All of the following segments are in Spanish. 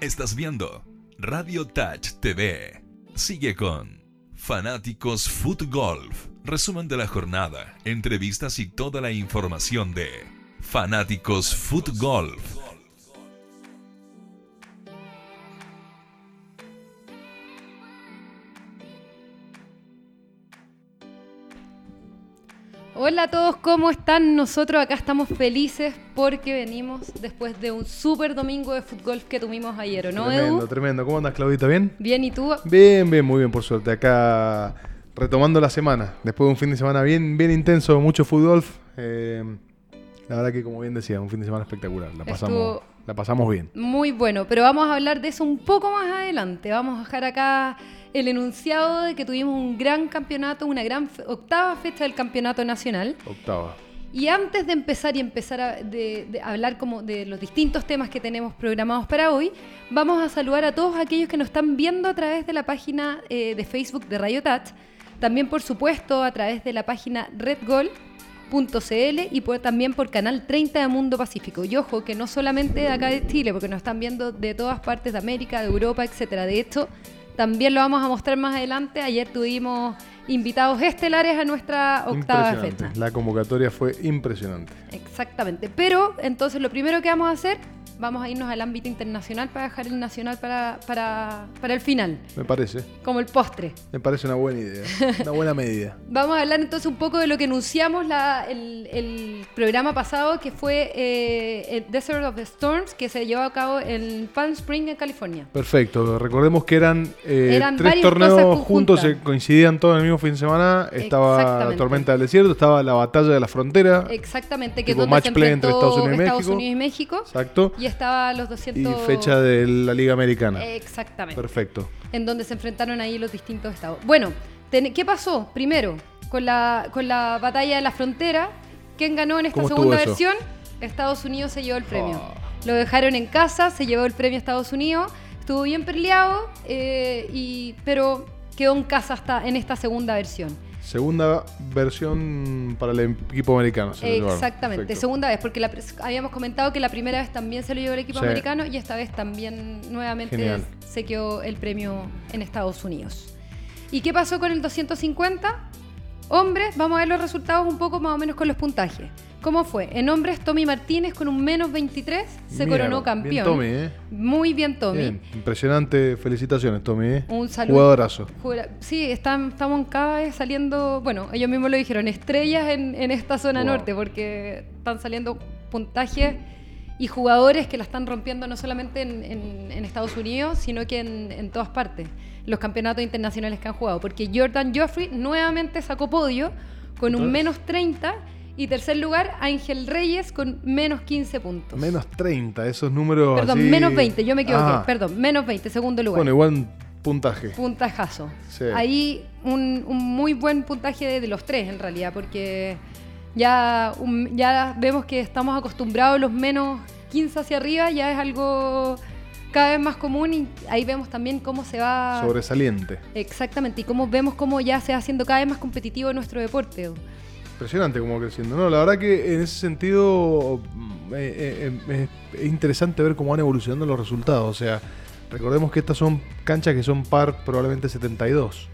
Estás viendo Radio Touch TV. Sigue con Fanáticos Foot Golf. Resumen de la jornada, entrevistas y toda la información de Fanáticos Foot Golf. Hola a todos, ¿cómo están? Nosotros acá estamos felices porque venimos después de un súper domingo de fútbol que tuvimos ayer, ¿o no, Tremendo, Edu? tremendo. ¿Cómo andas, Claudita? ¿Bien? Bien, ¿y tú? Bien, bien, muy bien, por suerte. Acá retomando la semana, después de un fin de semana bien, bien intenso, mucho fútbol. eh, la verdad que, como bien decía, un fin de semana espectacular. La pasamos, Estuvo- la pasamos bien. Muy bueno, pero vamos a hablar de eso un poco más adelante. Vamos a dejar acá el enunciado de que tuvimos un gran campeonato, una gran fe- octava fecha del campeonato nacional. Octava. Y antes de empezar y empezar a de- de hablar como de los distintos temas que tenemos programados para hoy, vamos a saludar a todos aquellos que nos están viendo a través de la página eh, de Facebook de Radio Touch, también por supuesto a través de la página redgol.cl y por- también por Canal 30 de Mundo Pacífico. Y ojo, que no solamente de acá de Chile, porque nos están viendo de todas partes de América, de Europa, etcétera. De hecho, también lo vamos a mostrar más adelante. Ayer tuvimos invitados estelares a nuestra octava fecha. La convocatoria fue impresionante. Exactamente. Pero entonces lo primero que vamos a hacer, vamos a irnos al ámbito internacional para dejar el nacional para, para, para el final, Me parece. como el postre. Me parece una buena idea. Una buena medida. Vamos a hablar entonces un poco de lo que anunciamos la- el, el programa pasado, que fue eh, el Desert of the Storms, que se llevó a cabo en Palm Spring, en California. Perfecto. Recordemos que eran, eh, Eran tres torneos juntos, se coincidían todos en el mismo fin de semana. Estaba Exactamente. Tormenta del Desierto, estaba la Batalla de la Frontera. Exactamente, que donde match se play entre Estados Unidos y Estados México. Unidos y México. Exacto. Y estaba los 200... Y fecha de la Liga Americana. Exactamente. Perfecto. en donde se enfrentaron ahí los distintos estados. Bueno, ten- ¿qué pasó? Primero, con la, con la batalla de la frontera, ¿quién ganó en esta ¿Cómo estuvo segunda eso? versión? Estados Unidos se llevó el premio. Ah. Lo dejaron en casa, se llevó el premio a Estados Unidos, estuvo bien peleado, eh, y, pero quedó en casa hasta en esta segunda versión. Segunda versión para el equipo americano. se lo. Exactamente, Perfecto. segunda vez, porque la habíamos comentado que la primera vez también se lo llevó el equipo Sí. americano y esta vez también nuevamente Genial. se quedó el premio en Estados Unidos. ¿Y qué pasó con el 250? Hombres, vamos a ver los resultados un poco más o menos con los puntajes. ¿Cómo fue? En hombres, Tommy Martínez con un menos 23 se Mira, coronó bien campeón. Tommy, ¿eh? Muy bien, Tommy. Bien, impresionante. Felicitaciones, Tommy. ¿eh? Un saludo. Jugadorazo. Sí, están, estamos cada vez saliendo, bueno, ellos mismos lo dijeron, estrellas en, en esta zona Wow. norte, porque están saliendo puntajes y jugadores que la están rompiendo no solamente en, en- en Estados Unidos, sino que en, en todas partes, los campeonatos internacionales que han jugado. Porque Jordan Joffrey nuevamente sacó podio con un menos 30 y tercer lugar Ángel Reyes con menos 15 puntos. Menos 30, esos números. Perdón, así- menos 20, yo me equivoqué, Ah, perdón, menos 20, segundo lugar. Bueno, igual puntaje. puntajazo. Sí. Ahí un, un muy buen puntaje de, de los tres en realidad, porque ya, un- ya vemos que estamos acostumbrados a los menos 15 hacia arriba, ya es algo cada vez más común y ahí vemos también cómo se va... Sobresaliente. Exactamente, y cómo vemos cómo ya se va haciendo cada vez más competitivo nuestro deporte. Impresionante como creciendo. No, la verdad que en ese sentido mm, eh, eh, es, es interesante ver cómo van evolucionando los resultados. O sea, recordemos que estas son canchas que son par probablemente 72.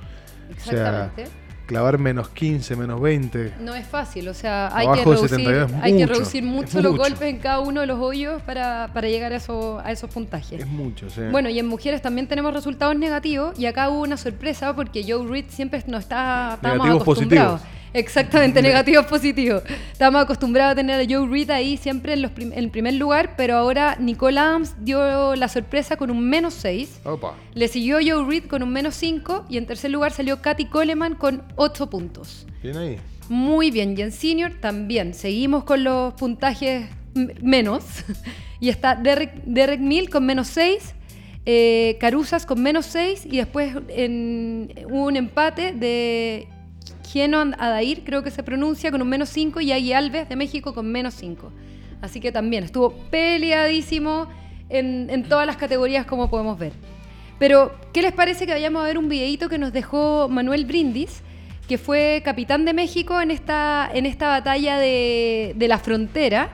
Exactamente. Clavar menos 15, menos 20. No es fácil, o sea, hay, que reducir, 72 es hay que mucho, reducir es mucho los mucho. golpes en cada uno de los hoyos para, para llegar a, eso- a esos puntajes. Es mucho, sí. Bueno, y en mujeres también tenemos resultados negativos y acá hubo una sorpresa porque Joe Reed siempre no está estábamos Negativos acostumbrados. positivos. Exactamente, negativos positivos. Estábamos acostumbrados a tener a Joe Reed ahí siempre en, los prim- en primer lugar, pero ahora Nicole Adams dio la sorpresa con un menos 6. Opa. Le siguió Joe Reed con un menos 5 y en tercer lugar salió Katy Coleman con 8 puntos. Bien ahí. Muy bien, y en senior también. Seguimos con los puntajes menos. y está Derek, Derek Mill con menos 6, eh, Caruzas con menos 6 y después en, hubo un empate de Geno Adair, creo que se pronuncia, con un menos 5 y Agui Alves de México con menos 5. Así que también estuvo peleadísimo en, todas las categorías como podemos ver. Pero, ¿qué les parece que vayamos a ver un videito que nos dejó Manuel Brindis, que fue capitán de México en esta, en esta batalla de, de la frontera?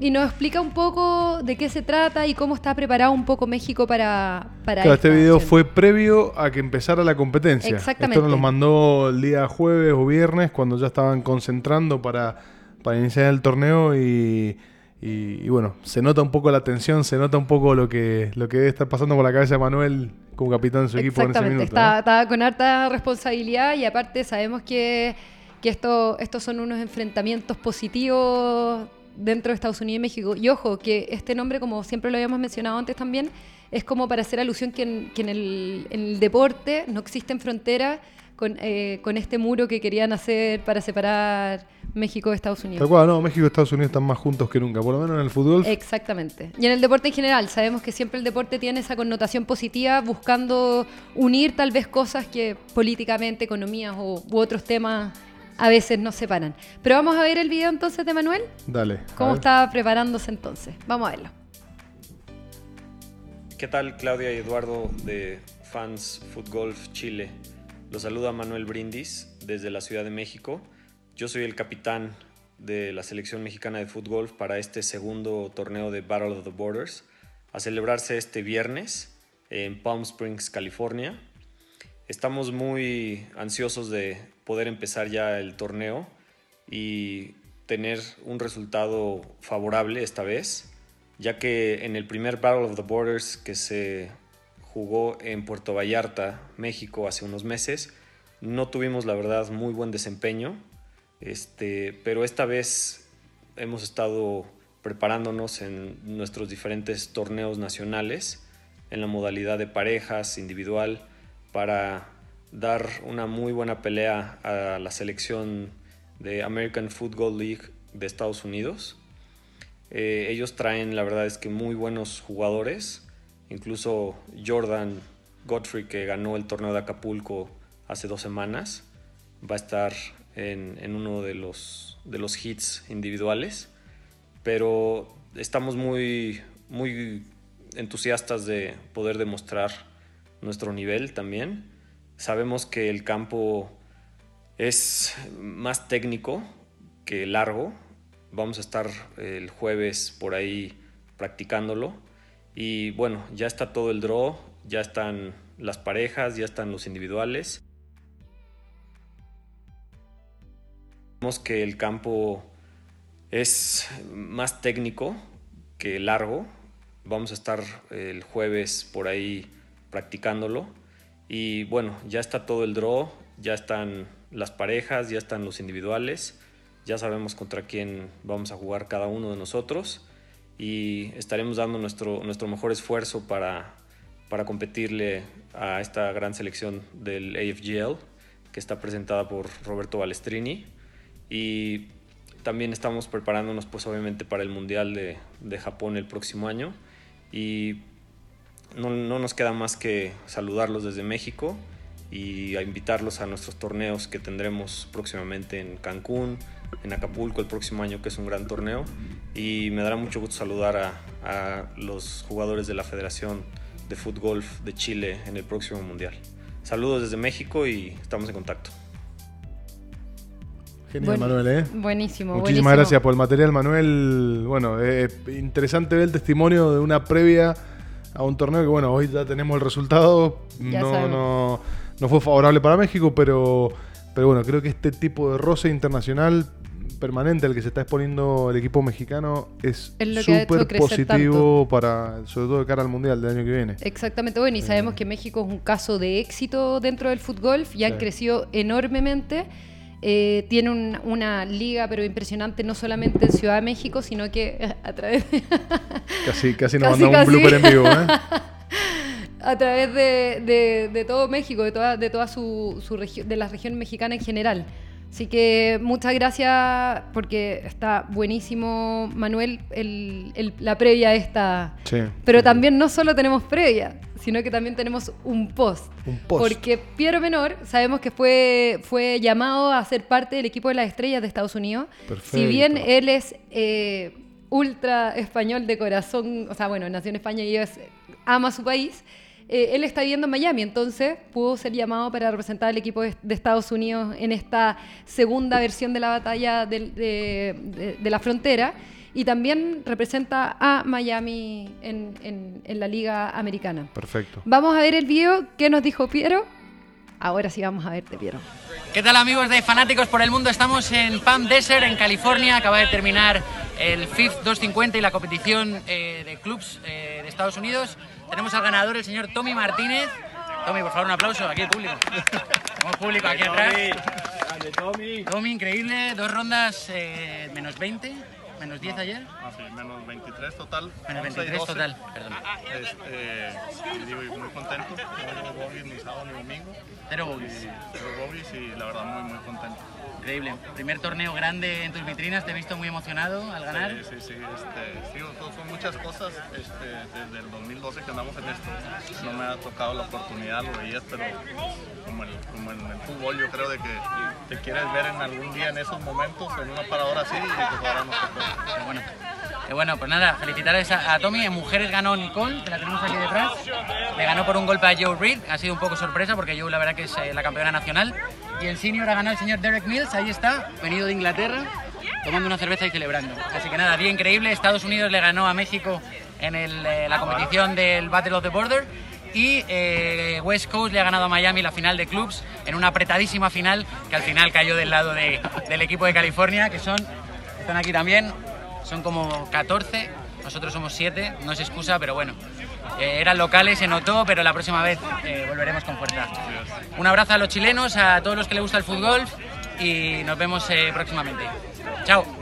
Y nos explica un poco de qué se trata y cómo está preparado un poco México para, para Claro, este video acción. fue previo a que empezara la competencia. Exactamente. Esto nos lo mandó el día jueves o viernes cuando ya estaban concentrando para, para iniciar el torneo y, y- y bueno, se nota un poco la tensión, se nota un poco lo que, lo que debe estar pasando por la cabeza de Manuel como capitán de su equipo en ese minuto. está, ¿no? está con harta responsabilidad y aparte sabemos que, que esto, estos son unos enfrentamientos positivos dentro de Estados Unidos y México. Y ojo, que este nombre, como siempre lo habíamos mencionado antes también, es como para hacer alusión que en, que en el, en el deporte no existen fronteras con, eh, con este muro que querían hacer para separar México de Estados Unidos. Tal cual, no, México y Estados Unidos están más juntos que nunca, por lo menos en el fútbol. Exactamente. Y en el deporte en general, sabemos que siempre el deporte tiene esa connotación positiva, buscando unir tal vez cosas que políticamente, economías o, u otros temas a veces nos separan. Pero vamos a ver el video entonces de Manuel, Dale. cómo está preparándose entonces. Vamos a verlo. ¿Qué tal Claudia y Eduardo de Fans Foot Golf Chile? Los saluda Manuel Brindis desde la Ciudad de México. Yo soy el capitán de la selección mexicana de foot golf para este segundo torneo de Battle of the Borders a celebrarse este viernes en Palm Springs, California. Estamos muy ansiosos de poder empezar ya el torneo y tener un resultado favorable esta vez, ya que en el primer Battle of the Borders que se jugó en Puerto Vallarta, México, hace unos meses, no tuvimos la verdad muy buen desempeño, este, pero esta vez hemos estado preparándonos en nuestros diferentes torneos nacionales, en la modalidad de parejas, individual, para dar una muy buena pelea a la selección de American Football League de Estados Unidos. Eh, ellos traen, la verdad es que muy buenos jugadores, incluso Jordan Godfrey, que ganó el torneo de Acapulco hace dos semanas, va a estar en, en uno de los, de los hits individuales, pero estamos muy, muy entusiastas de poder demostrar nuestro nivel también. Sabemos que el campo es más técnico que largo. Vamos a estar el jueves por ahí practicándolo. Y bueno, ya está todo el draw, ya están las parejas, ya están los individuales. Vemos que el campo es más técnico que largo. Vamos a estar el jueves por ahí practicándolo. Y bueno, ya está todo el draw, ya están las parejas, ya están los individuales, ya sabemos contra quién vamos a jugar cada uno de nosotros y estaremos dando nuestro, nuestro mejor esfuerzo para, para competirle a esta gran selección del AFGL que está presentada por Roberto Balestrini. Y también estamos preparándonos pues obviamente para el Mundial de, de Japón el próximo año. Y no, no, nos queda más que saludarlos desde México y a invitarlos a nuestros torneos que tendremos próximamente en Cancún, en Acapulco el próximo año, que es un gran torneo. Y me dará mucho gusto saludar a, a los jugadores de la Federación de Fútbol de Chile en el próximo Mundial. Saludos desde México y estamos en contacto. Genial, Buen- Manuel, ¿eh? Buenísimo, Muchísimas buenísimo. gracias por el material, Manuel. Bueno, eh, interesante ver el testimonio de una previa a un torneo que, bueno, hoy ya tenemos el resultado. No, no, no fue favorable para México, pero, pero bueno, creo que este tipo de roce internacional permanente al que se está exponiendo el equipo mexicano es súper positivo para, sobre todo de cara al Mundial del año que viene. Exactamente, bueno, y sabemos que México es un caso de éxito dentro del fútbol y han Sí. crecido enormemente. Eh, tiene un- una liga, pero impresionante, no solamente en Ciudad de México, sino que eh, a través de, Casi, casi nos Casi, mandamos casi. un blooper en vivo, ¿eh? a través de, de- de todo México, de toda, de toda su, su de la región mexicana en general. Así que muchas gracias porque está buenísimo, Manuel, el- el- la previa esta. Sí. Pero también no solo tenemos previa, sino que también tenemos un post. Un post. Porque Piero Menor sabemos que fue, fue llamado a ser parte del equipo de las estrellas de Estados Unidos. Perfecto. Si bien él es eh, ultra español de corazón, o sea, bueno, nació en España y es- ama su país, eh, él está viviendo en Miami, entonces pudo ser llamado para representar al equipo de, de Estados Unidos en esta segunda versión de la batalla de, de- de la frontera. Y también representa a Miami en, en- en la Liga Americana. Perfecto. Vamos a ver el video que nos dijo Piero. Ahora sí vamos a verte, Piero. ¿Qué tal amigos de Fanáticos por el Mundo? Estamos en Palm Desert, en California. Acaba de terminar el FIF 250 y la competición eh, de clubs eh, de Estados Unidos. Tenemos al ganador, el señor Tommy Martínez. Tommy, por favor, un aplauso. Aquí el público. Tenemos público aquí atrás. Tommy, increíble. Dos rondas eh, menos 20, menos 10 ayer. Ah, sí, menos 23 total. Menos 11 y 23 12. total, perdón. Este, digo, y muy contento. No hubo bogies ni sábado ni domingo. Cero bogies. cero bogies y la verdad muy, muy contento. Increíble. Primer torneo grande en tus vitrinas. Te he visto muy emocionado al ganar. Sí, sí, sí. Este, sí, son- son muchas cosas este, desde el 2012 que andamos en esto. No me ha tocado la oportunidad, lo veías, pero como, el, como en el fútbol, yo creo de que te quieres ver en algún día en esos momentos, en una paradora así, y pues ahora tocó. Qué bueno. Bueno, pues nada, felicitarles a, Tommy. En mujeres ganó Nicole, que la tenemos aquí detrás. Le ganó por un golpe a Joe Reed. Ha sido un poco sorpresa porque Joe, la verdad, que es eh, la campeona nacional. Y el senior ha ganado el señor Derek Mills. Ahí está, venido de Inglaterra, tomando una cerveza y celebrando. Así que nada, día increíble. Estados Unidos le ganó a México en el, eh, la competición del Battle of the Border. Y eh, West Coast le ha ganado a Miami la final de clubs en una apretadísima final que al final cayó del lado de- del equipo de California, que son, están aquí también, son como 14, nosotros somos 7, no es excusa, pero bueno. Eh, eran locales, se notó, pero la próxima vez eh, volveremos con fuerza. Un abrazo a los chilenos, a todos los que les gusta el fútbol y nos vemos eh, próximamente. Chao.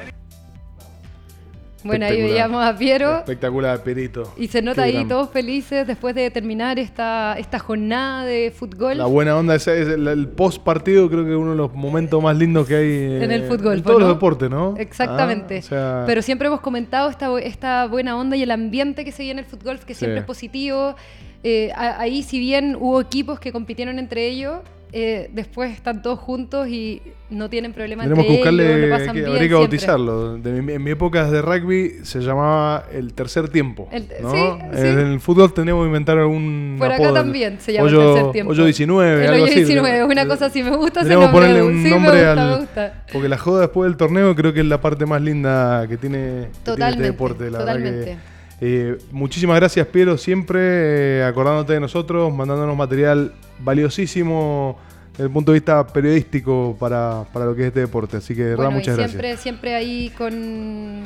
Bueno, ahí veíamos a Piero. Espectacular, Perito. Y se nota Qué ahí gran- todos felices después de terminar esta, esta jornada de fútbol. La buena onda, ese es el, el post partido, creo que es uno de los momentos más lindos que hay eh, En el fútbol, En todos ¿no? los deportes, ¿no? Exactamente. Ah, o sea, Pero siempre hemos comentado esta, esta buena onda y el ambiente que se vive en el fútbol, que siempre Sí. es positivo. Eh, ahí, si bien hubo equipos que compitieron entre ellos, eh, después están todos juntos y no tienen problema tenemos que entre buscarle, ellos, lo pasan que, bien habría que bautizarlo. De mi- en mi época de rugby se llamaba el tercer tiempo. El- ¿no? sí, en sí. el fútbol tenemos que inventar algún. Por acá apodo. también se llama hoyo, el tercer tiempo. Hoyo 19, El algo hoyo así. 19, una cosa así. Me gusta ese Tenemos que nombre. ponerle un sí, nombre gusta, al. Porque la joda después del torneo creo que es la parte más linda que tiene, que tiene este deporte. La totalmente. Verdad que, eh, muchísimas gracias, Piero, siempre eh, acordándote de nosotros, mandándonos material valiosísimo desde el punto de vista periodístico para, para lo que es este deporte. Así que, de verdad, Bueno, y muchas siempre, gracias. siempre ahí con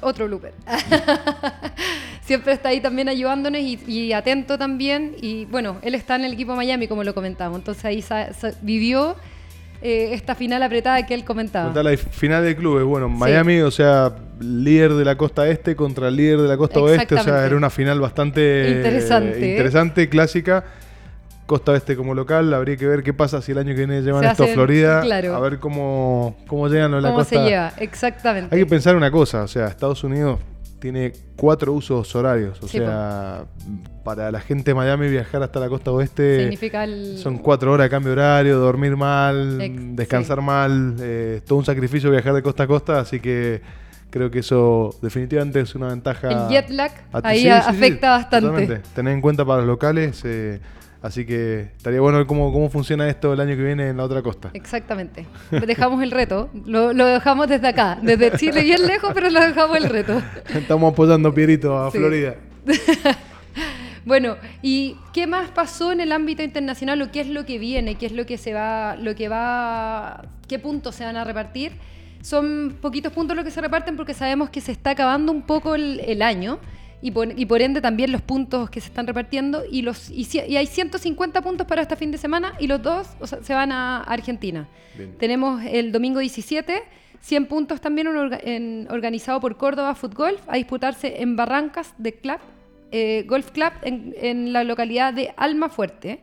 otro blooper. siempre está ahí también ayudándonos y, y atento también. Y bueno, él está en el equipo Miami, como lo comentamos. Entonces ahí vivió eh, esta final apretada que él comentaba. La final de clubes. Bueno, Miami, o sea, líder de la costa este contra el líder de la costa oeste. O sea, era una final bastante Interesante, eh, ¿eh? interesante, clásica. Costa Oeste como local, habría que ver qué pasa si el año que viene llevan esto a Florida. claro. A ver cómo, cómo llegan los de la ¿Cómo costa. se lleva? Exactamente. Hay que pensar una cosa, o sea, Estados Unidos tiene cuatro usos horarios. O Sí, sea, para la gente de Miami viajar hasta la costa oeste Significa el... son cuatro horas de cambio horario, dormir mal, Ex- descansar mal, eh, todo un sacrificio viajar de costa a costa, así que creo que eso definitivamente es una ventaja. El jet lag ahí sí, afecta bastante. totalmente. Tener en cuenta para los locales, eh, así que estaría bueno ver cómo, cómo funciona esto el año que viene en la otra costa. Exactamente. Dejamos el reto. Lo, lo dejamos desde acá. Desde Chile bien lejos, pero lo dejamos el reto. Estamos apoyando Pierito a Sí. Florida. Bueno, ¿y qué más pasó en el ámbito internacional o qué es lo que viene? ¿Qué es lo que se va, lo que va, qué puntos se van a repartir? Son poquitos puntos los que se reparten porque sabemos que se está acabando un poco el, el año y por, y por ende también los puntos que se están repartiendo y los y, y hay 150 puntos para este fin de semana y los dos o sea, se van a Argentina. Bien. Tenemos el domingo 17, 100 puntos también un orga- en- organizado por Córdoba Fútbol a disputarse en Barrancas de Club, eh, Golf Club en, en la localidad de Almafuerte.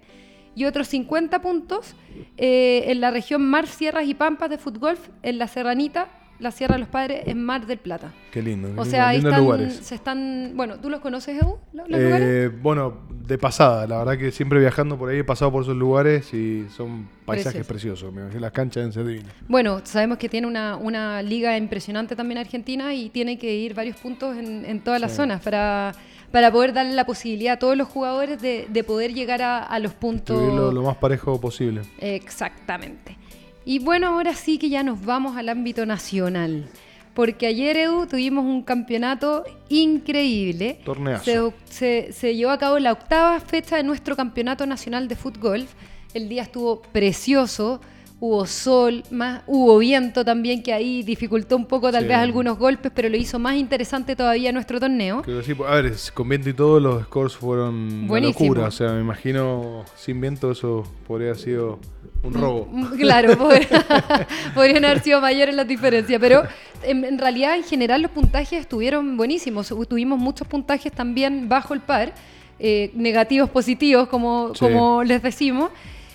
Y otros 50 puntos eh, en la región Mar, Sierras y Pampas de Fútbol en la Serranita, la Sierra de los Padres, en Mar del Plata. Qué lindo. qué O lindo, sea, ahí están, lugares. se están... Bueno, ¿tú los conoces, Edu? ¿Los, los lugares? Eh, bueno, de pasada, la verdad que siempre viajando por ahí he pasado por esos lugares y son paisajes preciosos. Me imagino las canchas en ser divinas. Bueno, sabemos que tiene una, una liga impresionante también Argentina y tiene que ir varios puntos en, en todas las zonas para, para poder darle la posibilidad a todos los jugadores de, de poder llegar a, a los puntos. Lo más parejo posible. Exactamente. Y bueno, ahora sí que ya nos vamos al ámbito nacional. Porque ayer, Edu, tuvimos un campeonato increíble. Torneazo. Se, se- se llevó a cabo la octava fecha de nuestro campeonato nacional de fútbol. El día estuvo precioso. Hubo sol, más, hubo viento también, que ahí dificultó un poco tal Sí. vez algunos golpes, pero lo hizo más interesante todavía nuestro torneo. Creo que sí, a ver, con viento y todo los scores fueron una locura. O sea, me imagino sin viento eso podría haber sido un robo. Mm, Claro, podría- podrían haber sido mayores las diferencias, pero en, en realidad en general los puntajes estuvieron buenísimos. Tuvimos muchos puntajes también bajo el par, eh, negativos, positivos, como, Sí. como les decimos.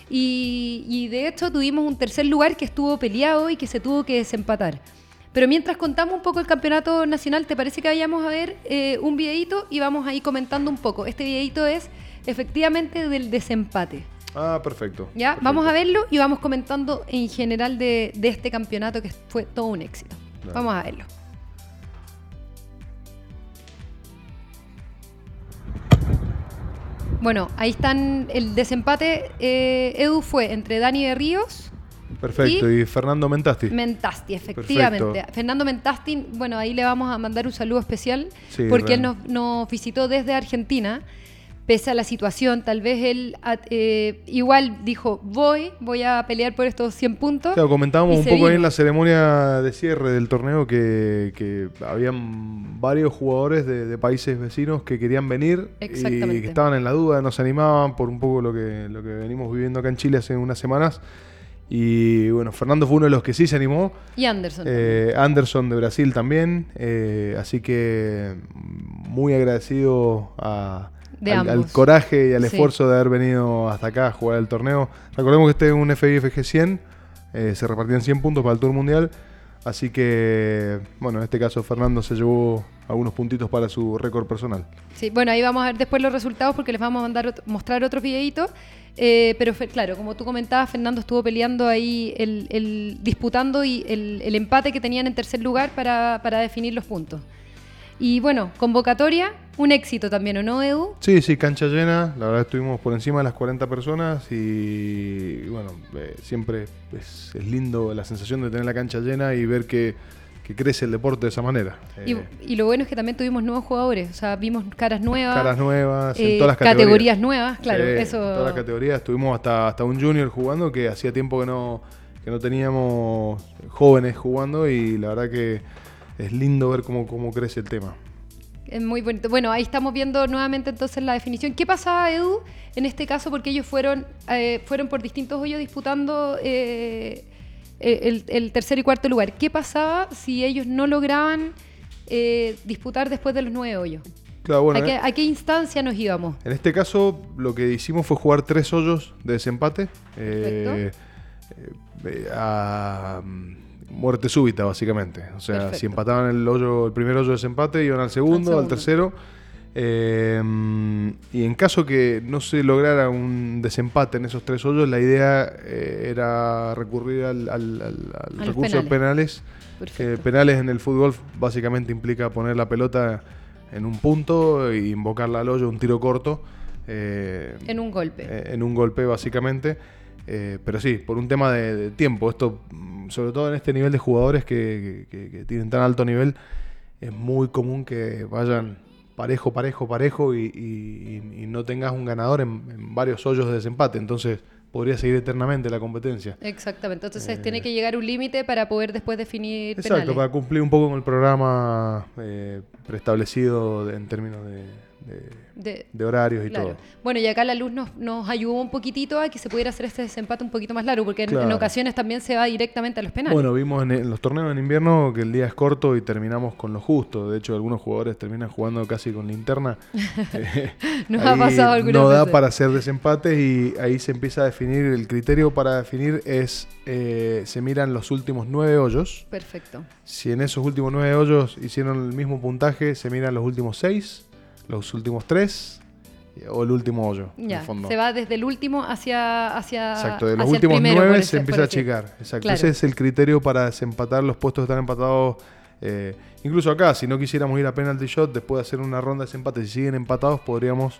Y, y de hecho tuvimos un tercer lugar que estuvo peleado y que se tuvo que desempatar. Pero mientras contamos un poco el campeonato nacional, ¿te parece que vayamos a ver eh, un videito y vamos ahí comentando un poco? Este videito es efectivamente del desempate. Ah, perfecto. ¿Ya? Perfecto. Vamos a verlo y vamos comentando en general de, de este campeonato que fue todo un éxito. Dale. Vamos a verlo. Bueno, ahí están. El desempate, eh, Edu, fue entre Dani de Ríos, Perfecto. ¿Y? Y, Fernando Mentasti. Mentasti, efectivamente. Perfecto. Fernando Mentasti, bueno, ahí le vamos a mandar un saludo especial Sí, porque él nos, nos visitó desde Argentina. Pese a la situación, tal vez él a- eh, igual dijo, voy, voy a pelear por estos 100 puntos. Claro, comentábamos un poco ahí en la ceremonia de cierre del torneo que, que habían varios jugadores de, de países vecinos que querían venir y que estaban en la duda, no se animaban por un poco lo que, lo que venimos viviendo acá en Chile hace unas semanas. Y bueno, Fernando fue uno de los que sí se animó. Y Anderson. Eh, Anderson de Brasil también. eh, así que mm, muy agradecido a- De al, al ambos. coraje y al Sí. esfuerzo de haber venido hasta acá a jugar el torneo. Recordemos que este es un FIFG 100. eh, se repartían 100 puntos para el Tour Mundial. Así que, bueno, en este caso Fernando se llevó algunos puntitos para su récord personal. Sí, bueno, ahí vamos a ver después los resultados porque les vamos a mandar mostrar otros videitos. Eh, pero claro, como tú comentabas, Fernando estuvo peleando ahí, el, el- disputando y el, el empate que tenían en tercer lugar para, para definir los puntos. Y bueno, convocatoria, un éxito también, ¿o no, Edu? Sí, sí, cancha llena. La verdad estuvimos por encima de las 40 personas y, bueno, eh, siempre es, es lindo la sensación de tener la cancha llena y ver que, que crece el deporte de esa manera. Y, Eh, y lo bueno es que también tuvimos nuevos jugadores, o sea, vimos caras nuevas, caras nuevas, en eh, todas las categorías categorías. nuevas, claro, eso... En todas las categorías. Tuvimos hasta, hasta un junior jugando que hacía tiempo que no, que no teníamos jóvenes jugando y la verdad que es lindo ver cómo, cómo crece el tema. Es muy bonito. Bueno, ahí estamos viendo nuevamente entonces la definición. ¿Qué pasaba, Edu, en este caso? Porque ellos fueron, eh, fueron por distintos hoyos disputando eh, el, el tercer y cuarto lugar. ¿Qué pasaba si ellos no lograban eh, disputar después de los nueve hoyos? Claro, bueno, ¿A, qué, a qué instancia nos íbamos? En este caso, lo que hicimos fue jugar tres hoyos de desempate. eh, a mm, muerte súbita, básicamente. O sea, Perfecto. si empataban el hoyo, el primer hoyo de desempate, iban al segundo, al, tercero. eh, y en caso que no se lograra un desempate en esos tres hoyos, la idea eh, era recurrir al, al- al- recurso de penales. Penales en el fútbol básicamente implica poner la pelota en un punto e invocarla al hoyo, un tiro corto. eh, En un golpe. en un golpe básicamente. Eh, pero sí, por un tema de, de tiempo. Esto, mm, sobre todo en este nivel de jugadores que, que- que- que tienen tan alto nivel, es muy común que vayan parejo, parejo, parejo y, y- y- y no tengas un ganador en, en varios hoyos de desempate. Entonces podría seguir eternamente la competencia. Exactamente. Entonces tiene que llegar un límite para poder después definir Eh. Exacto, penales. para cumplir un poco con el programa eh, preestablecido en términos de, de- De- de horarios y Claro. todo. Bueno, y acá la luz nos, nos ayudó un poquitito a que se pudiera hacer este desempate un poquito más largo, porque en, ocasiones también se va directamente a los penales. Bueno, vimos en, en los torneos en invierno que el día es corto y terminamos con lo justo. De hecho, algunos jugadores terminan jugando casi con linterna. Eh, Nos ha pasado algunas No da veces. para hacer desempates y ahí se empieza a definir. El criterio para definir es: eh, se miran los últimos nueve hoyos. Perfecto. Si en esos últimos nueve hoyos hicieron el mismo puntaje, se miran los últimos seis, los últimos tres o el último hoyo. en Ya, el fondo. se va desde el último hacia, hacia, Exacto, de los últimos primero, nueve se empieza a achicar. Exacto, Claro. ese es el criterio para desempatar los puestos que están empatados Eh, incluso acá, si no quisiéramos ir a penalty shot, después de hacer una ronda de desempate, si siguen empatados, podríamos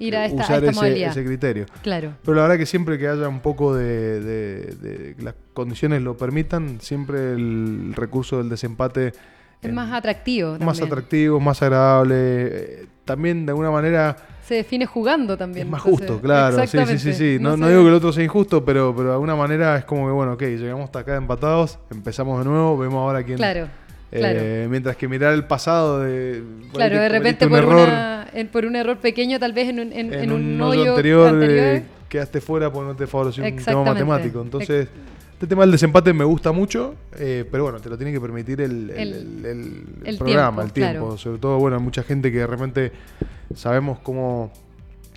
Ir a esta, a usar esta ese, criterio. Claro. Pero la verdad que siempre que haya un poco de, de- de- que las condiciones lo permitan, siempre el recurso del desempate Es eh, más atractivo. más atractivo, más agradable. También de alguna manera Se define jugando también. es más entonces, justo, claro. Sí, sí, sí, sí. No, no digo que el otro sea injusto, pero, pero de alguna manera es como que, bueno, ok, llegamos hasta acá empatados, empezamos de nuevo, vemos ahora quién. Claro, eh, claro. Mientras que mirar el pasado de. Claro, de repente por, un error una- en- por un error pequeño, tal vez en un, en, en, en un, un hoyo anterior, anterior. eh, quedaste fuera porque no te favoreció un tema matemático. Entonces, este tema del desempate me gusta mucho, eh, pero bueno, te lo tiene que permitir el, programa, tiempo, el tiempo. claro. Sobre todo, bueno, hay mucha gente que de repente sabemos cómo,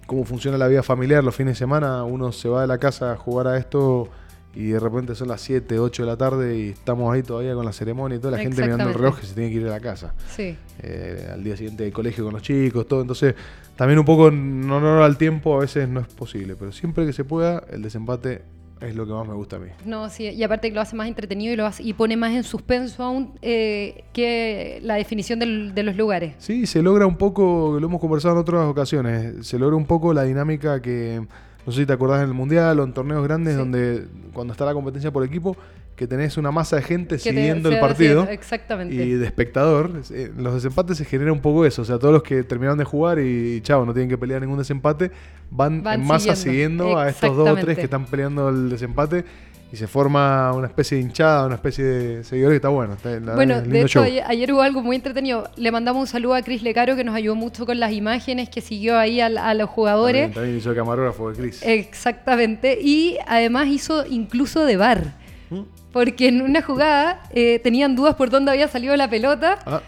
cómo funciona la vida familiar los fines de semana. Uno se va de la casa a jugar a esto y de repente son las 7, 8 de la tarde y estamos ahí todavía con la ceremonia y toda la gente mirando el reloj que se tiene que ir a la casa Sí, eh, al día siguiente de colegio con los chicos, todo. Entonces, también un poco en honor al tiempo a veces no es posible, pero siempre que se pueda, el desempate es lo que más me gusta a mí. no, sí, y aparte que lo hace más entretenido y lo hace, y pone más en suspenso aún eh, que la definición del- de los lugares. Sí, se logra un poco, lo hemos conversado en otras ocasiones, se logra un poco la dinámica que, no sé si te acordás en el Mundial o en torneos grandes, Sí. donde cuando está la competencia por equipo, que tenés una masa de gente Que te- siguiendo el partido. exactamente. Y de espectador, eh, en los desempates se genera un poco eso. O sea, todos los que terminaron de jugar y, chao, no tienen que pelear ningún desempate, van, Van en masa siguiendo. siguiendo, a estos dos o tres que están peleando el desempate. Y se forma una especie de hinchada, una especie de seguidores que está bueno. Está, la verdad Bueno, es de hecho, ayer, ayer hubo algo muy entretenido. Le mandamos un saludo a Cris Lecaro que nos ayudó mucho con las imágenes, que siguió ahí a, los jugadores. También, también hizo el camarógrafo de Chris. Exactamente. Y además hizo incluso de bar. Porque en una jugada eh, tenían dudas por dónde había salido la pelota. Ah,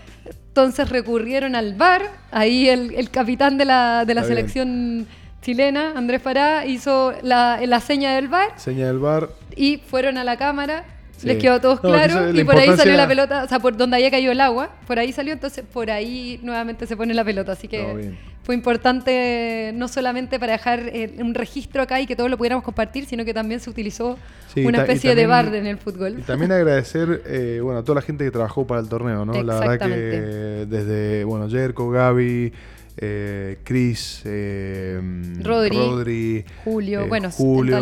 Entonces recurrieron al bar. Ahí el, el capitán de la, de la selección chilena, Andrés Pará, hizo la, la seña del bar seña del bar. y fueron a la cámara. Sí. Les quedó a todos No, claro y por ahí salió la pelota, o sea, por donde había caído el agua, por ahí salió, entonces por ahí nuevamente se pone la pelota. Así que No, fue importante no solamente para dejar eh, un registro acá y que todos lo pudiéramos compartir, sino que también se utilizó Sí, una especie de bar en el fútbol. Y también agradecer eh, bueno, a toda la gente que trabajó para el torneo, ¿no? La verdad que desde, bueno, Jerko, Gaby, eh, Chris, eh, Rodri, Rodri, Julio, eh, bueno, Julio,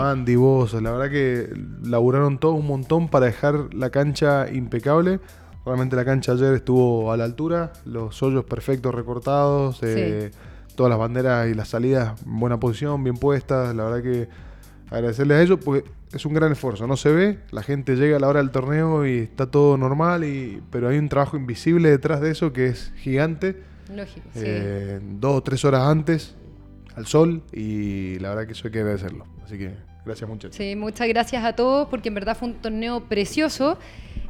Andy, vos, la verdad que laburaron todo un montón para dejar la cancha impecable. Realmente la cancha ayer estuvo a la altura, los hoyos perfectos recortados, eh, todas las banderas y las salidas en buena posición, bien puestas. La verdad que agradecerles a ellos porque es un gran esfuerzo. No se ve, la gente llega a la hora del torneo y está todo normal, y, pero hay un trabajo invisible detrás de eso que es gigante. Lógico, sí. eh, dos o tres horas antes al sol y la verdad que eso hay que agradecerlo. Así que gracias muchachos. Sí, muchas gracias a todos porque en verdad fue un torneo precioso.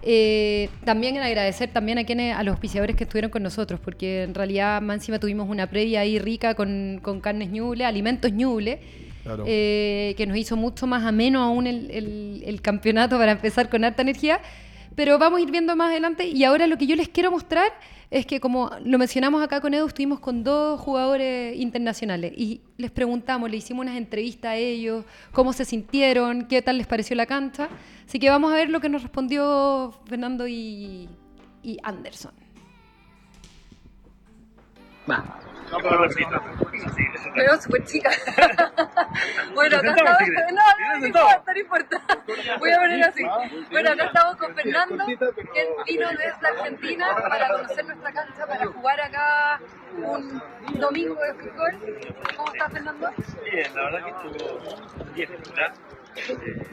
Eh, también agradecer también a quienes, a los auspiciadores que estuvieron con nosotros, porque en realidad más encima tuvimos una previa ahí rica con, con carnes ñuble, alimentos ñuble, Claro. eh, que nos hizo mucho más ameno aún el, el- el campeonato para empezar con harta energía. Pero vamos a ir viendo más adelante y ahora lo que yo les quiero mostrar es que como lo mencionamos acá con Edu, estuvimos con dos jugadores internacionales y les preguntamos, le hicimos unas entrevistas a ellos, cómo se sintieron, qué tal les pareció la cancha. Así que vamos a ver lo que nos respondió Fernando y, y Anderson. Me veo súper chica. bueno, acá estamos. No, no, importa, no importa. Voy a poner así. Bueno, acá estamos con Fernando, que él vino desde Argentina para conocer nuestra cancha, para jugar acá un domingo de fútbol. ¿Cómo estás, Fernando? Bien, la verdad que estuvo un día espectacular. Eh,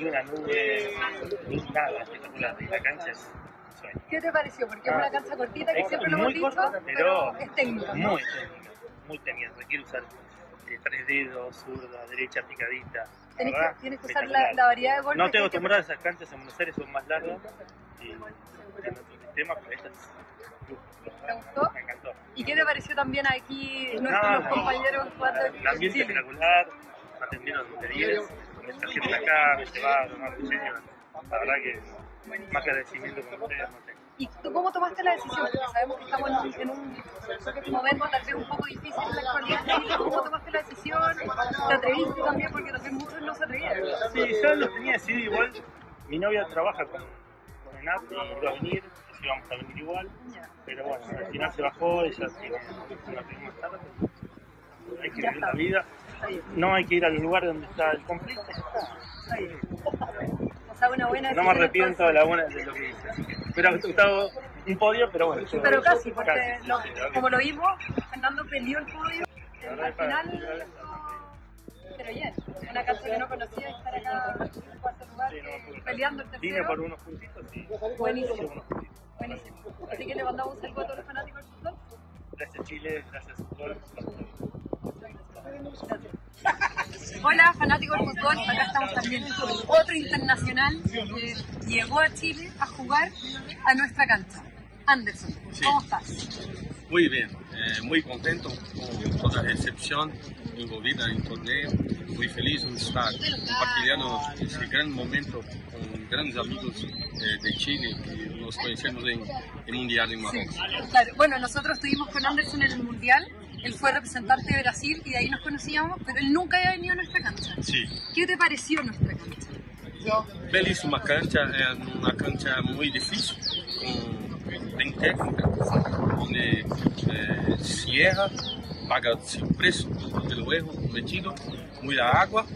una nube, nada espectacular. La cancha es. ¿Qué te pareció? Porque es una cancha cortita que Es siempre lo hemos dicho, corta, pero pero es técnica. ¿no? Muy técnica, muy técnica. Requiere usar eh, tres dedos, zurda, derecha, picadita. Verdad, que, tienes que usar la, la variedad de golpes. No que acostumbrado a esas canchas en Buenos Aires, son más largas y sistema, pero estas. ¿Te gustó? Me encantó. ¿Y qué te pareció también aquí nuestros Nada, compañeros jugando en El ambiente espectacular, atendieron de 10, me trajeron acá, me llevaron, me. La verdad que más agradecimiento con ustedes no tengo. ¿Y tú cómo tomaste la decisión? Porque sabemos que estamos en un, en un momento tal vez un poco difícil en la actualidad. ¿Cómo tomaste la decisión? ¿Te atreviste también? Porque vez muchos no se atrevieron. Sí, yo lo tenía decidido igual. Mi novia trabaja con, con entrenar y iba a venir, íbamos a venir igual, pero bueno, al final se bajó, ella se iba a venir más tarde. Hay que vivir la vida, no hay que ir al lugar donde está el conflicto. O sea, una buena No me arrepiento de, la buena, de lo que hice. así que Hubiera gustado un podio, pero bueno. Pero casi, porque casi, lo- sí, como lo vimos, Fernando peleó el podio. Al final, pero bien, una cancha que no conocía estar acá en cuarto lugar, Sí, no, peleando el Vine tercero. por unos puntitos y Buenísimo. Buenísimo. Así que le mandamos un saludo a todos los fanáticos del fútbol. Gracias Chile, gracias fútbol. Hola, fanáticos del fútbol. Acá estamos también con otro internacional que llegó a Chile a jugar a nuestra cancha. Anderson, ¿cómo estás? Muy bien, eh, muy contento con toda la recepción envolvida en el torneo, muy feliz de estar compartiendo ese gran momento con grandes amigos eh, de Chile que nos conocemos en el Mundial en Sí, Marruecos. claro. Bueno, nosotros estuvimos con Anderson en el Mundial. Él fue representante de Brasil y de ahí nos conocíamos, pero él nunca había venido a nuestra cancha. Sí, ¿Qué te pareció nuestra cancha? belíssima cancha, é uma cancha muito difícil, com, bem técnica, onde eh, se erra, paga-se o preço pelo erro cometido, muita água,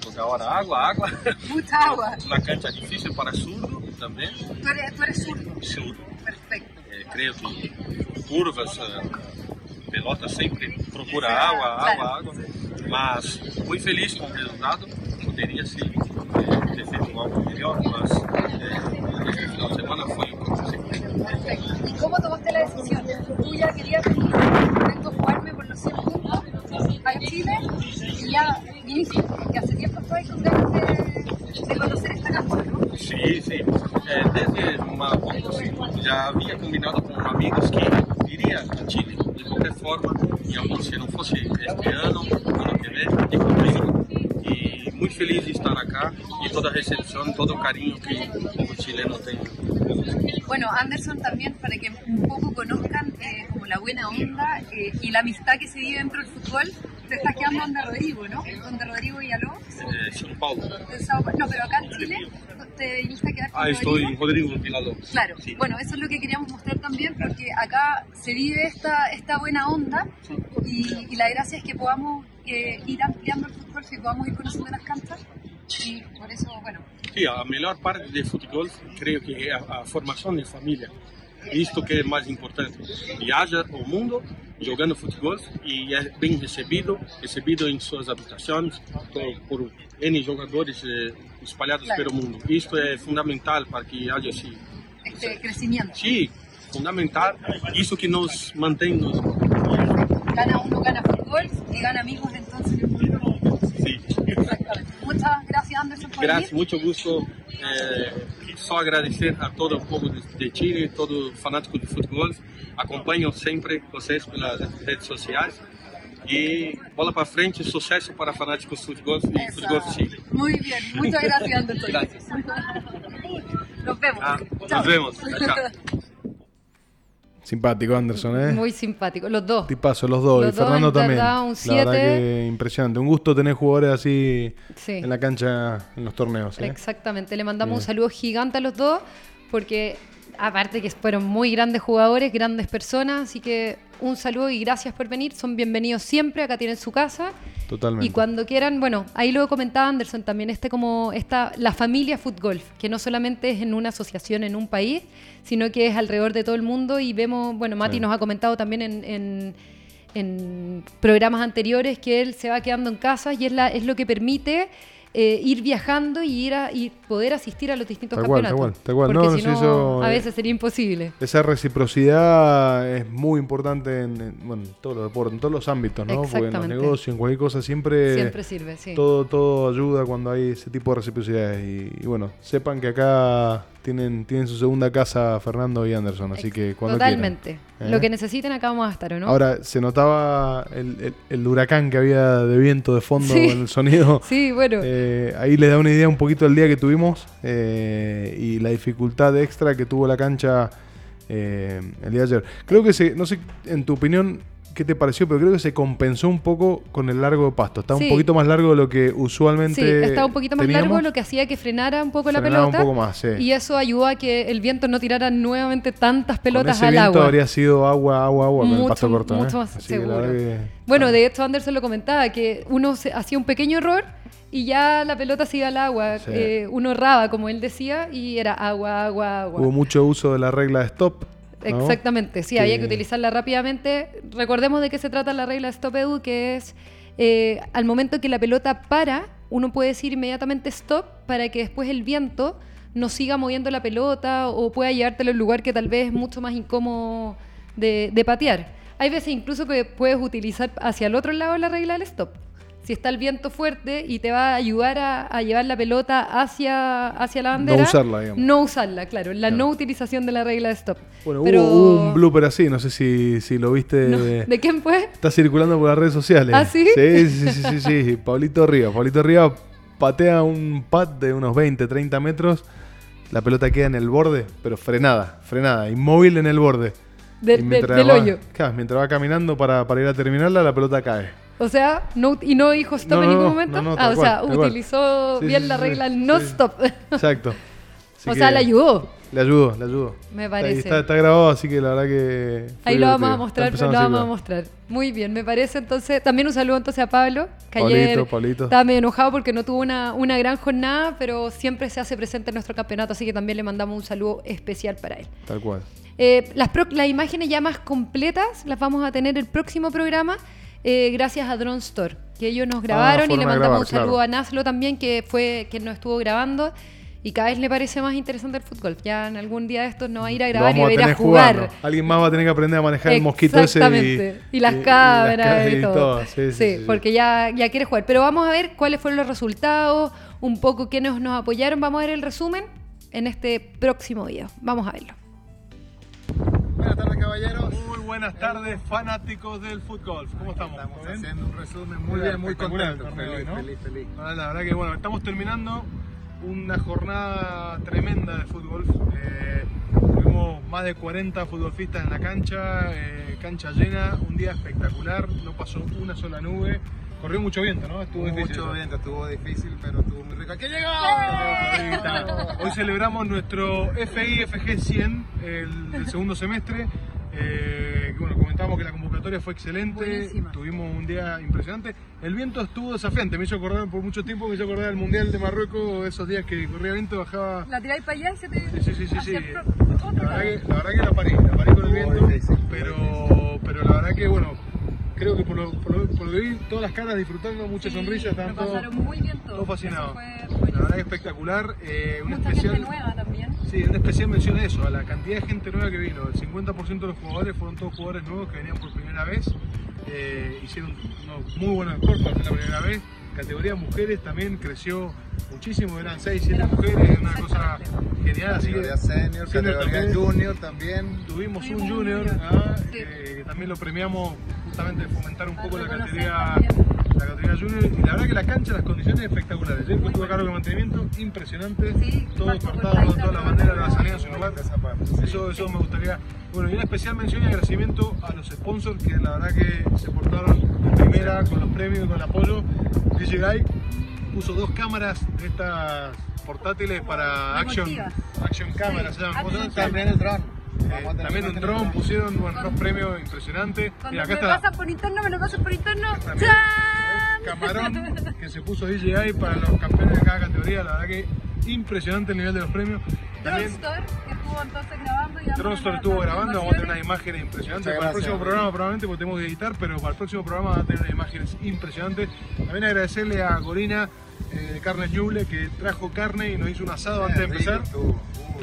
toda hora água, água. Mucha agua. Uma cancha difícil para surdo também, Tú eres, tú eres zurdo. surdo. Perfecto. Eh, creio que curvas, eh, pelota sempre procura água, água, água. Mas muito feliz com o resultado. Poderia ser eh, ter feito algo melhor, mas eh, este final de semana foi o que aconteceu. Perfecto. ¿Y cómo tomaste la decisión? Tú ya querías venir vengo a jugarme por los 100 puntos a Chile y ya viniste, porque hace tiempo estoy con ganas de, de conocer esta cancha, ¿no? Sim, sim. Eh, desde uma assim, já havia combinado recepção, todo o carinho que o povo chileno tem. Bueno, Anderson también, para que un poco conozcan eh, como la buena onda eh, y la amistad que se vive dentro del fútbol, te estás quedando donde Rodrigo, ¿no? Donde Rodrigo Villalobos, Eh, São Paulo. No, pero acá en Chile te viniste a quedar con Ah, Rodrigo. em Rodrigo Villalobos. Claro, Sí. bueno, eso es lo que queríamos mostrar también porque acá se vive esta, esta buena onda y, y la gracia es que podamos eh, ir ampliando el fútbol, que podamos ir conociendo las canchas y por eso, bueno, Sim, a melhor parte de futebol, creio que é a, a formação de família. Isto que é mais importante. Viaja o mundo jogando futebol e é bem recebido, recebido em suas habitações por, por N jogadores eh, espalhados Claro. pelo mundo. Isto é fundamental para que haja esse, este crecimiento. sim, fundamental. Isso que nos mantém nos Gana uno, gana fútbol y gana amigos entonces. sim. Exactamente. Muchas gracias Anderson por Graças, muito gosto. É, só agradecer a todo o povo de, Chile, todo fanático de futebol. Acompanho sempre vocês pelas redes sociais. E bola para frente, sucesso para fanáticos de futebol e Eso. futebol de Chile. Bien, muchas gracias Anderson. Gracias. Nos vemos. Ah, nos vemos. Chao. Simpático Anderson, ¿eh? Muy simpático. Los dos. Tipazo, los dos. Los y dos, Fernando también. un La verdad siete. que impresionante. Un gusto tener jugadores así Sí. en la cancha, en los torneos. ¿eh? Exactamente, le mandamos un saludo gigante a los dos, porque aparte que fueron muy grandes jugadores, grandes personas, así que un saludo y gracias por venir, son bienvenidos siempre, acá tienen su casa. Totalmente. Y cuando quieran, bueno, ahí lo comentaba Anderson también, este como esta, la familia Footgolf, que no solamente es en una asociación en un país, sino que es alrededor de todo el mundo y vemos, bueno, Mati Sí. nos ha comentado también en, en- en programas anteriores que él se va quedando en casa y es, la, es lo que permite eh, ir viajando y ir a y poder asistir a los distintos Tal cual, tal campeonatos. cual, tal cual. Porque No, si no, a eh, veces sería imposible. Esa reciprocidad es muy importante en, en, bueno, en todos los deportes, en todos los ámbitos, ¿no? Porque en los negocios, en cualquier cosa, siempre, Siempre sirve, sí. todo, todo ayuda cuando hay ese tipo de reciprocidades. Y, y bueno, sepan que acá tienen, tienen su segunda casa Fernando y Anderson, así que cuando Totalmente. quieran, ¿eh? Lo que necesiten acá vamos a estar, ¿o no? Ahora, se notaba el, el- el huracán que había de viento de fondo Sí. en el sonido. Sí, bueno. Eh, ahí les da una idea un poquito del día que tuvimos eh, y la dificultad extra que tuvo la cancha eh, el día de ayer. Creo que, no sé, en tu opinión, qué te pareció, pero creo que se compensó un poco con el largo de pasto. Está Sí. un poquito más largo de lo que usualmente. Sí, estaba un poquito más teníamos. largo, lo que hacía que frenara un poco la pelota. un poco más, sí. Y eso ayudó a que el viento no tirara nuevamente tantas pelotas con ese al viento agua. habría sido agua, agua, agua con el Mucho, pasto corto. mucho ¿eh? más Así seguro. que- Bueno, de hecho Anderson lo comentaba, que uno hacía un pequeño error y ya la pelota se iba al agua. Sí. Eh, uno erraba, como él decía, y era agua, agua, agua. Hubo mucho uso de la regla de stop. ¿No? Exactamente, sí, Que- había que utilizarla rápidamente. Recordemos de qué se trata la regla Stop Edu, que es eh, al momento que la pelota para, uno puede decir inmediatamente stop para que después el viento no siga moviendo la pelota o pueda llevártelo a un lugar que tal vez es mucho más incómodo de, de patear. Hay veces incluso que puedes utilizar hacia el otro lado la regla del stop. Si está el viento fuerte y te va a ayudar a, a llevar la pelota hacia, hacia la bandera. usarla, digamos. No usarla, claro. La no utilización de la regla de stop. Bueno, Pero- hubo, un blooper así, no sé si, si lo viste. No, ¿De quién fue? Está circulando por las redes sociales. ¿Ah, sí? Sí, sí, sí, sí, sí, sí. Pablito Rivas. Pablito Rivas patea un pad de unos 20, 30 metros. La pelota queda en el borde, pero frenada, frenada, inmóvil en el borde. De- de- del va- hoyo. claro, mientras va caminando para, para ir a terminarla, la pelota cae. O sea, no, y no dijo stop No, en ningún momento. no, ah, o sea, cual, utilizó Sí, bien sí, la regla sí. no stop. Exacto. Así o sea, le ayudó. Le ayudó, le ayudó. Me parece. Está, está grabado, así que la verdad que. Ahí lo vamos a mostrar, lo vamos a mostrar. Muy bien, me parece entonces. También un saludo entonces a Pablo, que Pablito, ayer Pablito. estaba medio enojado porque no tuvo una, una gran jornada, pero siempre se hace presente en nuestro campeonato, así que también le mandamos un saludo especial para él. Tal cual. Eh, las, pro- las imágenes ya más completas las vamos a tener el próximo programa eh, gracias a Drone Store, que ellos nos grabaron y Ah, le mandamos grabar, un saludo claro. a Naslo también, que fue quien nos estuvo grabando. Y cada vez le parece más interesante el fútbol. Ya en algún día de estos no va a ir a grabar y va a ir a jugar. jugando. Alguien más va a tener que aprender a manejar el mosquito ese. y- Exactamente. Y, las cámaras y, todo. Sí, sí, Sí, sí. porque ya, ya quiere jugar. Pero vamos a ver cuáles fueron los resultados, un poco quiénes nos apoyaron. Vamos a ver el resumen en este próximo video. Vamos a verlo. Buenas tardes, caballeros. Muy buenas tardes, fanáticos del fútbol. ¿Cómo estamos? Estamos ¿Bien? haciendo un resumen muy bien, muy contento. Feliz, hoy, ¿no? feliz, feliz. La verdad que bueno, estamos terminando una jornada tremenda de fútbol. Eh, tuvimos más de 40 futbolistas en la cancha, eh, cancha llena, un día espectacular, no pasó una sola nube. Corrió mucho viento, ¿no? Estuvo difícil. Mucho viento, estuvo difícil, pero estuvo muy rico. ¡Que llegó! Hoy celebramos nuestro FI FG 100, el, el segundo semestre. Eh, que, bueno, comentamos que la convocatoria fue excelente, Buenísima. tuvimos un día impresionante. El viento estuvo desafiante, me hizo acordar por mucho tiempo, me hizo acordar del Mundial de Marruecos, esos días que corría viento, bajaba. La tiráis para allá y se te. Sí, sí, sí, sí. pro- La verdad, que, la verdad que la parí, la parí con el viento, difícil, pero, pero la verdad que bueno, creo que por lo, por lo, por lo que vi, todas las caras disfrutando, muchas Sí, sonrisas, estaban todos pasaron muy bien todos. todos fascinados. La verdad que espectacular. Eh, un Mucha especial, gente nueva también. Sí, una especial mención a eso, a la cantidad de gente nueva que vino. El 50% de los jugadores fueron todos jugadores nuevos que venían por primera vez. Eh, hicieron unos muy buenos para ser la primera vez. Categoría mujeres también creció muchísimo, eran 6, 7 mujeres, una cosa genial. Así Categoría senior, senior categoría también. junior también. Tuvimos un junior, ah, Sí. eh, que también lo premiamos justamente de fomentar un poco la categoría, también. La categoría junior. Y la verdad que la cancha, las condiciones espectaculares. Yo estuve a cargo de mantenimiento, impresionante. Sí, todo cortado, las pero banderas de la salida parte, Eso, eso me gustaría. Bueno, y una especial mención y agradecimiento a los sponsors que la verdad que se portaron de primera con los premios y con el apoyo. DJ Guy puso dos cámaras de estas portátiles para action, action cámaras. Sí, se llaman. ¿Cómo se llama? action También el dron. Eh, también un dron pusieron bueno, unos premios impresionantes. Cuando Mira, acá me está pasan por interno, me lo pasan por interno. También. Camarón que se puso DJI para los campeones de cada categoría. La verdad que impresionante el nivel de los premios. También que estuvo entonces grabando. y las estuvo grabando, vamos a tener unas imágenes impresionantes. Muchas para el próximo programa probablemente porque tenemos que editar, pero para el próximo programa van a tener unas imágenes impresionantes. También agradecerle a Corina eh, de Carne Ñuble que trajo carne y nos hizo un asado antes de empezar.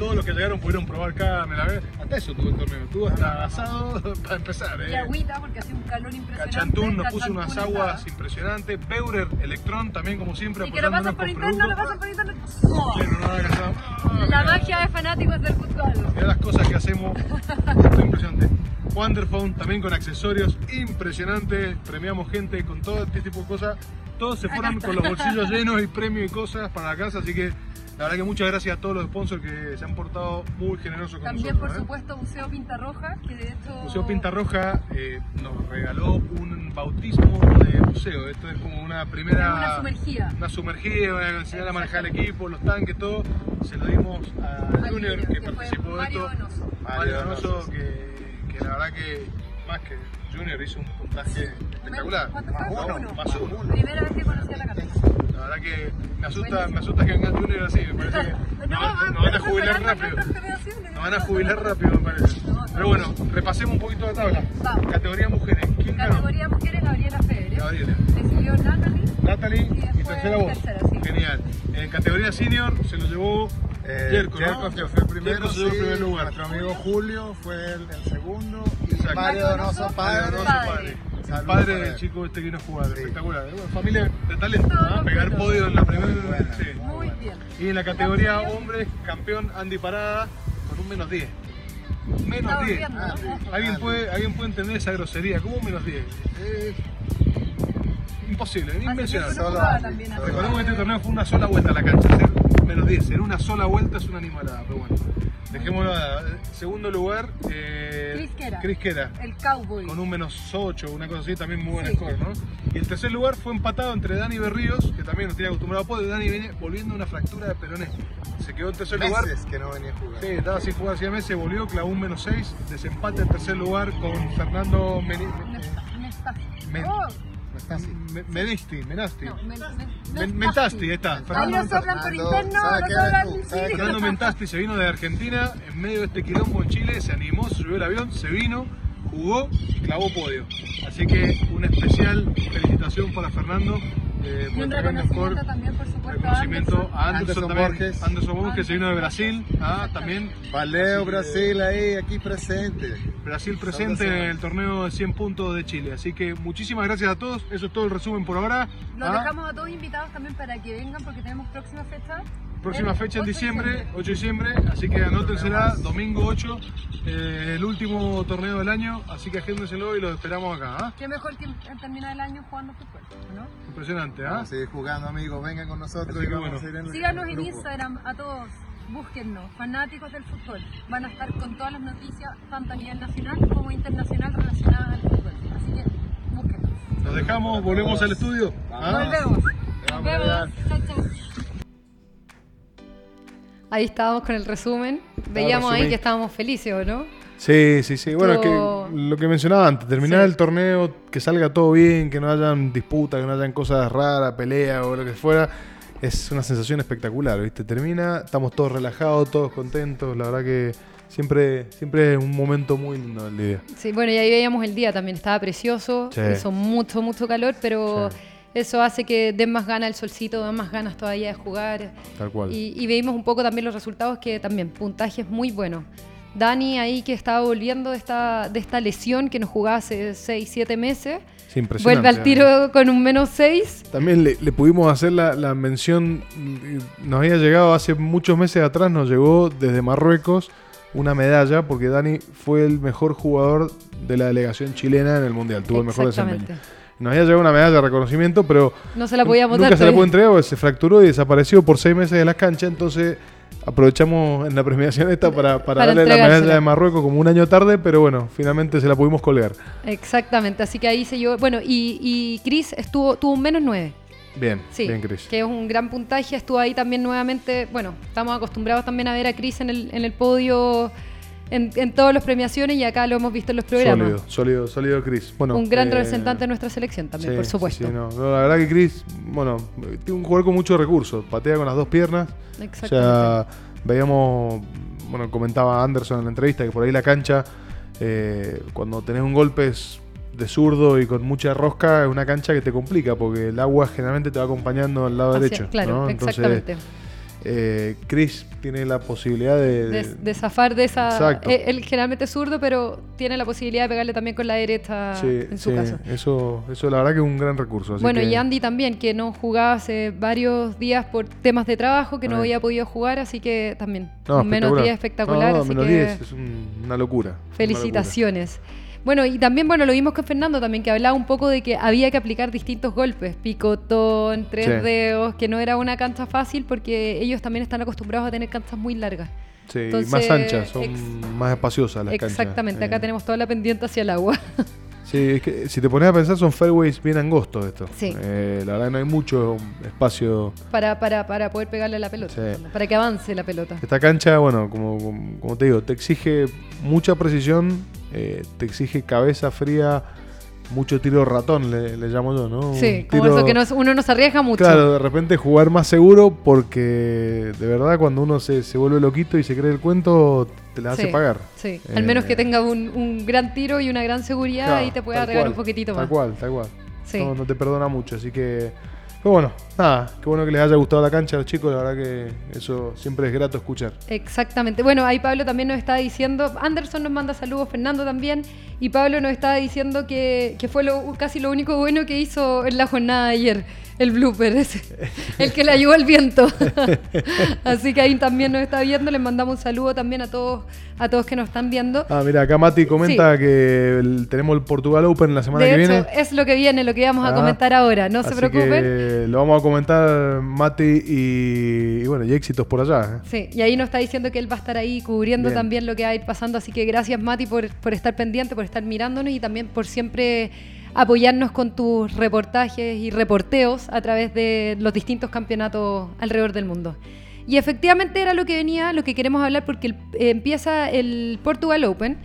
Todos los que llegaron pudieron probar carne, la verdad. Hasta eso tuvo el torneo, tuvo hasta asado para empezar. Y eh. agüita, porque hacía un calor impresionante. Cachantún nos puso unas aguas impresionantes. Beurer Electron también, como siempre, Y que lo pasan por con interno, lo pasan por. Ah, La magia de fanáticos del fútbol. Mirá las cosas que hacemos. Esto es impresionante. Wonderphone también con accesorios impresionante. Premiamos gente con todo este tipo de cosas. Todos se fueron con los bolsillos llenos y premios y cosas para la casa, así que La verdad que muchas gracias a todos los sponsors que se han portado muy generosos con También, por nosotros. ¿eh? supuesto, Museo Pinta Roja, que de hecho... Museo Pinta Roja eh, nos regaló un bautismo de museo. Esto es como una primera. Una sumergida. Una sumergida, van a enseñar a manejar el equipo, los tanques, todo. Se lo dimos a Junior que, participó de Mario esto. Donoso. Mario Donoso, que, que la verdad que más que Junior hizo un puntaje espectacular. Más Uno. uno, más uno. Primera vez que conocí a la camisa. La verdad que me asusta, me asusta que venga Junior así, me parece que nos van, nos van a jubilar rápido. Nos van a jubilar rápido, me parece. Pero bueno, repasemos un poquito la tabla. Vamos. Categoría mujeres. ¿Quién ganó? Categoría mujeres, Gabriela Federer. Gabriela. Le siguió Natalie. Natalie y, tercera voz. tercera, sí. Genial. En categoría senior se lo llevó Eh, Jerko, Jerko, ¿no? que fue el primero, Jerko se llevó el sí, primer lugar. Nuestro amigo Julio fue el, el segundo. Exacto. Mario Donoso, padre. Mario Donoso, padre. El Saludos padre del chico este que vino a jugar, espectacular. Bueno, familia de talento, ¿no? Todo pegar podio en la primera. buena. sí. Muy bien. Y en la categoría hombres, campeón Andy Parada con un menos 10. Menos Estaba 10. viendo, ¿no? ¿Alguien puede, ¿Alguien puede entender esa grosería? ¿Cómo menos 10? Es imposible, así. Recordemos que este torneo fue una sola vuelta a la cancha. Ser menos 10, en una sola vuelta es una animalada, pero bueno. Dejémoslo. a- Segundo lugar, eh, Chris Quera. Chris Quera, El Cowboy. con un menos 8, una cosa así, también muy buen Sí. score, ¿no? Y el tercer lugar fue empatado entre Dani Berríos, que también nos tenía acostumbrado a poder. Dani viene volviendo una fractura de peroné. Se quedó en tercer lugar. Meses que no venía a jugar. Sí, estaba sin jugar hacía meses, volvió, clavó un menos 6, desempate en tercer lugar con Fernando Meni- Nesta-. Men- Oh, Está así. Me- Menesti, Menasti. no, men- men- Men- Mentasti, ahí está. Ahí Fernando nos soplan por interno, ¿sabe nos qué eres soplan. tú? sí. ¿Sabe qué Fernando Mentasti se vino de Argentina en medio de este quilombo en Chile, se animó, se subió el avión, se vino, jugó y clavó podio. Así que una especial felicitación para Fernando eh, Y un reconocimiento también, por supuesto, a Reconocimiento Anderson. a Anderson, Anderson también. Borges. Anderson Borges que se vino de Brasil, ah, también. Valeo, Brasil, ahí, aquí presente. Brasil presente en el torneo de 100 puntos de Chile. Así que muchísimas gracias a todos. Eso es todo el resumen por ahora. Los Ah, dejamos a todos invitados también para que vengan porque tenemos próxima fecha. Próxima fecha en 8 de diciembre, 8 de diciembre, así que anótensela, domingo 8, eh, el último torneo del año, así que agéndenselo y lo esperamos acá. ¿ah? Qué mejor que terminar el año jugando fútbol, ¿no? Impresionante, ¿ah? Seguir jugando, amigos. Vengan con nosotros Así y que vamos bueno. a ir en el Síganos en. Instagram a todos, búsquennos, fanáticos del fútbol. Van a estar con todas las noticias, tanto a nivel nacional como internacional relacionadas al fútbol. Así que búsquennos. Nos dejamos, volvemos al estudio. ¿ah? Volvemos. Nos vemos. Chao, chao. Ahí estábamos con el resumen. Veíamos ahí que estábamos felices, ¿o no? Sí, sí, sí. Bueno, es que lo que mencionaba antes, terminar Sí. el torneo, que salga todo bien, que no hayan disputas, que no hayan cosas raras, peleas o lo que fuera, es una sensación espectacular, ¿viste? Termina, estamos todos relajados, todos contentos, la verdad que siempre, siempre es un momento muy lindo el día. Sí, bueno, y ahí veíamos el día también. Estaba precioso, Sí. hizo mucho, mucho calor, pero Sí. Eso hace que den más ganas el solcito, den más ganas todavía de jugar. Tal cual. Y, y veíamos un poco también los resultados que también, puntajes muy buenos. Dani ahí que estaba volviendo de esta, de esta lesión que nos jugaba hace 6, 7 meses. Sí, impresionante, Vuelve al tiro con un menos 6. También le, le pudimos hacer la, la mención, mm, nos había llegado hace muchos meses atrás, nos llegó desde Marruecos una medalla porque Dani fue el mejor jugador de la delegación chilena en el Mundial, tuvo el mejor desempeño. Nos había llegado una medalla de reconocimiento, pero No se la podíamos nunca dar se la pudo entregar porque se fracturó y desapareció por seis meses de las canchas, entonces aprovechamos en la premiación esta para, para, Para darle la medalla de Marruecos como un año tarde, pero bueno, finalmente se la pudimos colgar. Exactamente, así que ahí se llevó. Bueno, y, y Chris estuvo, tuvo un menos 9. Bien, Sí, bien Cris. que es un gran puntaje. Estuvo ahí también nuevamente. Bueno, estamos acostumbrados también a ver a Chris en el, en el podio en, en todas las premiaciones y acá lo hemos visto en los programas. Sólido, sólido, sólido Chris. Bueno, un gran eh, representante de nuestra selección también, Sí, por supuesto. sí, no. No, la verdad que Chris, bueno, tiene un jugador con muchos recursos. Patea con las dos piernas. O Exactamente. sea, veíamos, bueno, comentaba Anderson en la entrevista que por ahí la cancha, eh, cuando tenés un golpe es de zurdo y con mucha rosca, es una cancha que te complica porque el agua generalmente te va acompañando al lado Hacia- derecho. claro, ¿no? Entonces, exactamente. Eh, Chris tiene la posibilidad de. De, de- zafar de esa. Exacto. eh, Él generalmente es zurdo, pero tiene la posibilidad de pegarle también con la derecha sí, en su sí, caso. Eso, eso la verdad que es un gran recurso. así Bueno, que- y Andy también, que no jugaba hace varios días por temas de trabajo, que no había podido jugar, así que también No, un menos 10 espectacular. No, así menos que 10 es un- una locura. una locura. Bueno, y también, bueno, lo vimos con Fernando también, que hablaba un poco de que había que aplicar distintos golpes, picotón, tres Sí. dedos, que no era una cancha fácil porque ellos también están acostumbrados a tener canchas muy largas. Sí, Entonces, más anchas, son más espaciosas las canchas. Exactamente, acá Eh, tenemos toda la pendiente hacia el agua. Sí, es que si te pones a pensar son fairways bien angostos estos. Sí. Eh, la verdad no hay mucho espacio. para, para, para poder pegarle a la pelota, Sí. para que avance la pelota. Esta cancha, bueno, como, como te digo, te exige mucha precisión, eh, te exige cabeza fría, mucho tiro ratón, le, le llamo yo, ¿no? Sí, como eso que no, uno no se arriesga mucho. Claro, de repente jugar más seguro porque de verdad cuando uno se, se vuelve loquito y se cree el cuento, te la hace pagar. Sí, Eh, al menos que tenga un, un gran tiro y una gran seguridad Claro, y te pueda tal cual, un poquitito Tal más. cual, tal cual. Sí. No, no te perdona mucho, así que... Pero bueno, nada, qué bueno que les haya gustado la cancha a los chicos, la verdad que eso siempre es grato escuchar. Exactamente. Bueno, ahí Pablo también nos estaba diciendo, Anderson nos manda saludos, Fernando también, y Pablo nos estaba diciendo que, que fue lo, casi lo único bueno que hizo en la jornada de ayer, el blooper ese, el que le ayudó al viento. Así que ahí también nos está viendo, les mandamos un saludo también a todos, a todos que nos están viendo. Ah, mira, acá Mati comenta que el- tenemos el Portugal Open la semana de que hecho, viene. es lo que viene, lo que vamos a Ah, comentar ahora, no se preocupen. lo vamos a comentar Mati y, y bueno, y éxitos por allá. ¿eh? Sí, y ahí nos está diciendo que él va a estar ahí cubriendo Bien. también lo que va a ir pasando. Así que gracias, Mati, por, por estar pendiente, por estar mirándonos y también por siempre apoyarnos con tus reportajes y reporteos a través de los distintos campeonatos alrededor del mundo. Y efectivamente era lo que venía, lo que queremos hablar, porque el- eh, empieza el Portugal Open.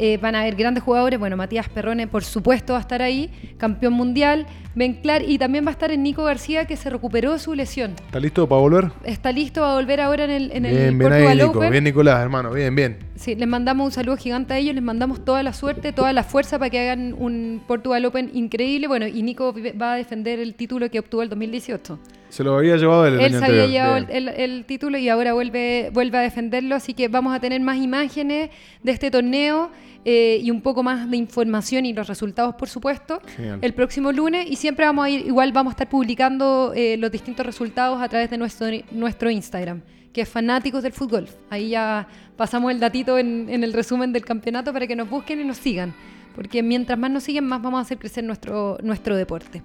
Eh, van a haber grandes jugadores. Bueno, Matías Perrone, por supuesto, va a estar ahí, campeón mundial. Ben Clar, y también va a estar el Nico García, que se recuperó de su lesión. ¿Está listo para volver? Está listo a volver ahora en el, en el bien, bien ahí, Portugal Nico. Open. Bien, Nicolás, hermano. Bien, bien. Sí, les mandamos un saludo gigante a ellos, les mandamos toda la suerte, toda la fuerza para que hagan un Portugal Open increíble. Bueno, y Nico va a defender el título que obtuvo el 2018. Se lo había llevado el, Él se había llevado el, Bien. el- el título y ahora vuelve, vuelve a defenderlo, así que vamos a tener más imágenes de este torneo eh, y un poco más de información y los resultados, por supuesto, Genial. el próximo lunes. Y siempre vamos a ir, igual vamos a estar publicando eh, los distintos resultados a través de nuestro, nuestro Instagram, que es Fanáticos del Fútbol. Ahí ya pasamos el datito en, en el resumen del campeonato para que nos busquen y nos sigan, porque mientras más nos siguen, más vamos a hacer crecer nuestro, nuestro deporte.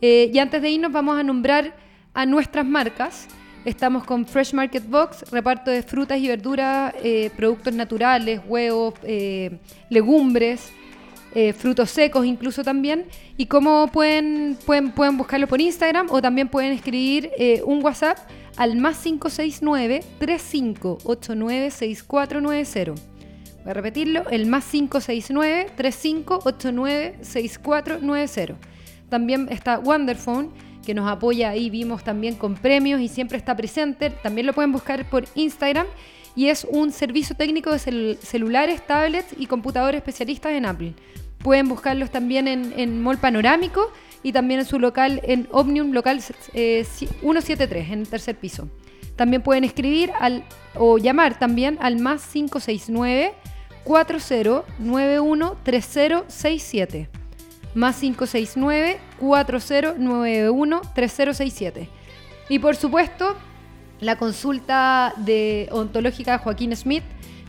Eh, y antes de irnos vamos a nombrar a nuestras marcas. Estamos con Fresh Market Box, reparto de frutas y verduras, eh, productos naturales, huevos, eh, legumbres, eh, frutos secos incluso también. Y cómo pueden, pueden, pueden buscarlo por Instagram o también pueden escribir un WhatsApp al más 569 3589 6490. Voy a repetirlo, el más 569 3589 6490. También está Wonderphone, que nos apoya ahí, vimos también con premios y siempre está presente. También lo pueden buscar por Instagram y es un servicio técnico de cel- celulares, tablets y computadores especialistas en Apple. Pueden buscarlos también en, en Mall Panorámico y también en su local en Omnium Local eh, 173, en el tercer piso. También pueden escribir al, o llamar también al más 569 4091 3067 más 569 4091 3067 y por supuesto la consulta de ontológica Joaquín Smith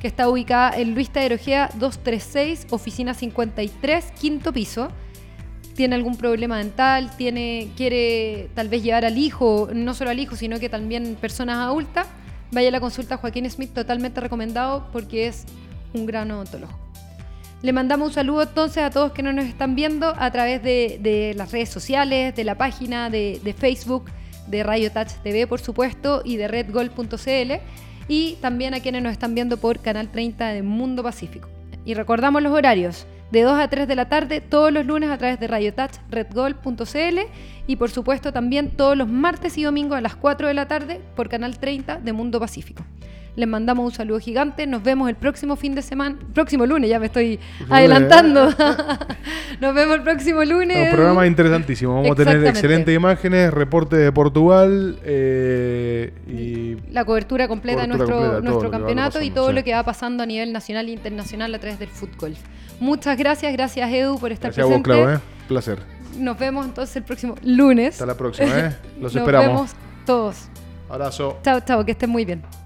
que está ubicada en Luis Taderojea 236 oficina 53 quinto piso. Tiene algún problema dental, tiene, quiere tal vez llevar al hijo, no solo al hijo, sino que también personas adultas, vaya a la consulta Joaquín Smith, totalmente recomendado porque es un gran odontólogo. Le mandamos un saludo entonces a todos que no nos están viendo a través de, las redes sociales, de la página de, de Facebook, de Radio Touch TV, por supuesto, y de redgol.cl, y también a quienes nos están viendo por Canal 30 de Mundo Pacífico. Y recordamos los horarios, de 2 a 3 de la tarde, todos los lunes a través de Radio Touch, redgol.cl, y por supuesto también todos los martes y domingos a las 4 de la tarde por Canal 30 de Mundo Pacífico. Les mandamos un saludo gigante. Nos vemos el próximo fin de semana. Próximo lunes, ya me estoy adelantando. Nos vemos el próximo lunes. Un programa interesantísimo. Vamos a tener excelentes imágenes, reporte de Portugal eh, y La cobertura completa de nuestro, completa nuestro campeonato y todo sí. lo que va pasando a nivel nacional e internacional a través del fútbol. Muchas gracias, gracias Edu por estar gracias a vos, presente. Clau. ¿eh? Placer. Nos vemos entonces el próximo lunes. Hasta la próxima. ¿eh? Los Nos esperamos. vemos todos. Abrazo. Chao, chao, que estén muy bien.